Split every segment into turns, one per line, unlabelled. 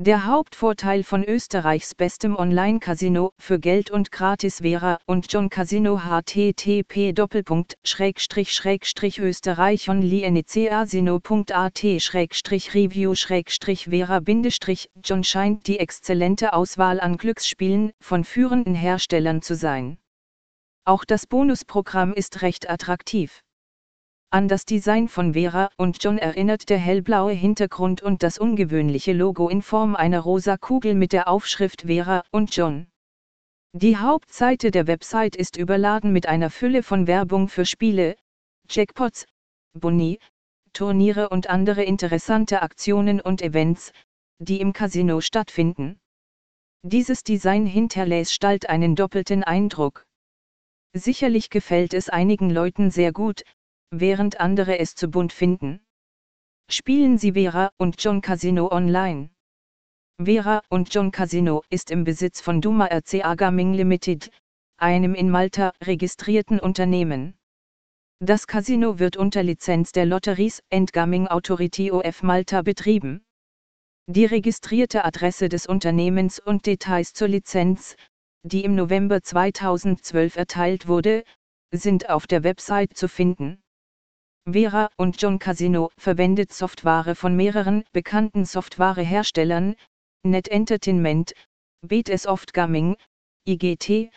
Der Hauptvorteil von Österreichs bestem Online-Casino für Geld und Gratis Vera und John Casino http österreich onlinecasino.at review vera John scheint die exzellente Auswahl an Glücksspielen von führenden Herstellern zu sein. Auch das Bonusprogramm ist recht attraktiv. An das Design von Vera und John erinnert der hellblaue Hintergrund und das ungewöhnliche Logo in Form einer rosa Kugel mit der Aufschrift Vera und John. Die Hauptseite der Website ist überladen mit einer Fülle von Werbung für Spiele, Jackpots, Boni, Turniere und andere interessante Aktionen und Events, die im Casino stattfinden. Dieses Design hinterlässt stalt einen doppelten Eindruck. Sicherlich gefällt es einigen Leuten sehr gut, während andere es zu bunt finden. Spielen Sie Vera und John Casino online. Vera und John Casino ist im Besitz von Duma RCA Gaming Limited, einem in Malta registrierten Unternehmen. Das Casino wird unter Lizenz der Lotteries and Gaming Authority OF Malta betrieben. Die registrierte Adresse des Unternehmens und Details zur Lizenz, die im November 2012 erteilt wurde, sind auf der Website zu finden. Vera und John Casino verwendet Software von mehreren bekannten Softwareherstellern, Net Entertainment, Soft Gaming, IGT,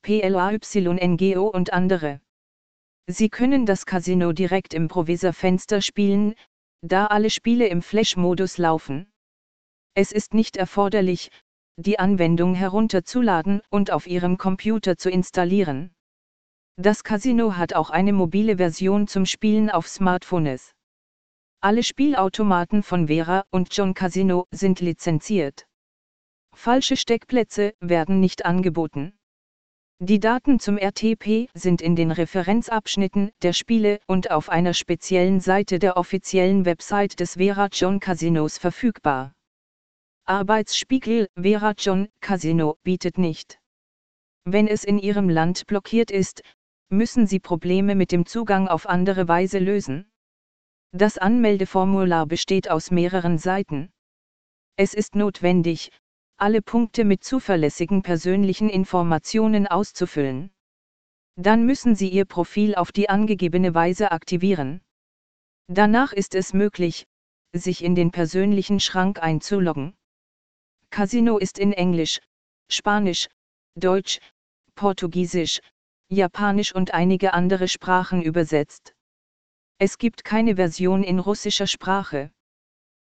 PLAYNGO und andere. Sie können das Casino direkt im Provisor-Fenster spielen, da alle Spiele im Flash-Modus laufen. Es ist nicht erforderlich, die Anwendung herunterzuladen und auf Ihrem Computer zu installieren. Das Casino hat auch eine mobile Version zum Spielen auf Smartphones. Alle Spielautomaten von Vera und John Casino sind lizenziert. Falsche Steckplätze werden nicht angeboten. Die Daten zum RTP sind in den Referenzabschnitten der Spiele und auf einer speziellen Seite der offiziellen Website des Vera John Casinos verfügbar. Arbeitsspiegel Vera John Casino bietet nicht. Wenn es in Ihrem Land blockiert ist, müssen Sie Probleme mit dem Zugang auf andere Weise lösen? Das Anmeldeformular besteht aus mehreren Seiten. Es ist notwendig, alle Punkte mit zuverlässigen persönlichen Informationen auszufüllen. Dann müssen Sie Ihr Profil auf die angegebene Weise aktivieren. Danach ist es möglich, sich in den persönlichen Schrank einzuloggen. Casino ist in Englisch, Spanisch, Deutsch, Portugiesisch, Japanisch und einige andere Sprachen übersetzt. Es gibt keine Version in russischer Sprache.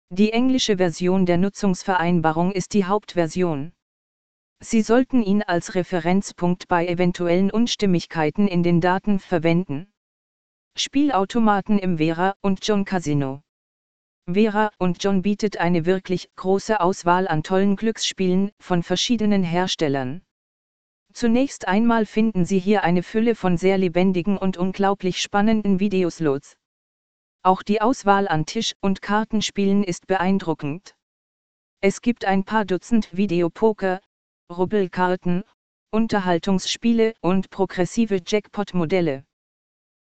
Die englische Version der Nutzungsvereinbarung ist die Hauptversion. Sie sollten ihn als Referenzpunkt bei eventuellen Unstimmigkeiten in den Daten verwenden. Spielautomaten im Vera und John Casino. Vera und John bietet eine wirklich große Auswahl an tollen Glücksspielen von verschiedenen Herstellern. Zunächst einmal finden Sie hier eine Fülle von sehr lebendigen und unglaublich spannenden Videoslots. Auch die Auswahl an Tisch- und Kartenspielen ist beeindruckend. Es gibt ein paar Dutzend Videopoker, Rubbelkarten, Unterhaltungsspiele und progressive Jackpot-Modelle.